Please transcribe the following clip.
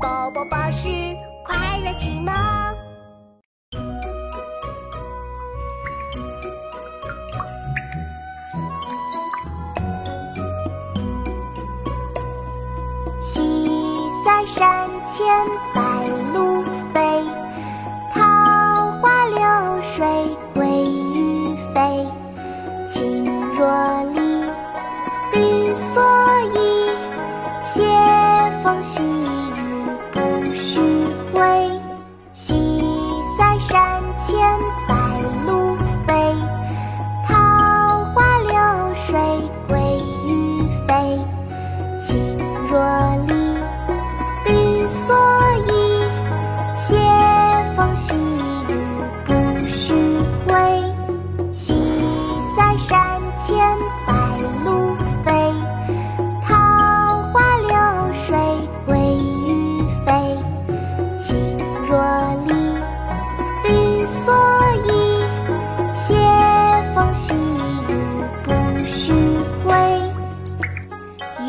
宝宝巴士快乐启蒙。西塞山前白鹭飞，桃花流水鳜鱼肥。青箬笠，绿蓑衣，斜风细天白鹭飞，桃花流水鳜鱼肥。青箬笠，绿蓑衣，斜风细雨不须归。西塞山前白鹭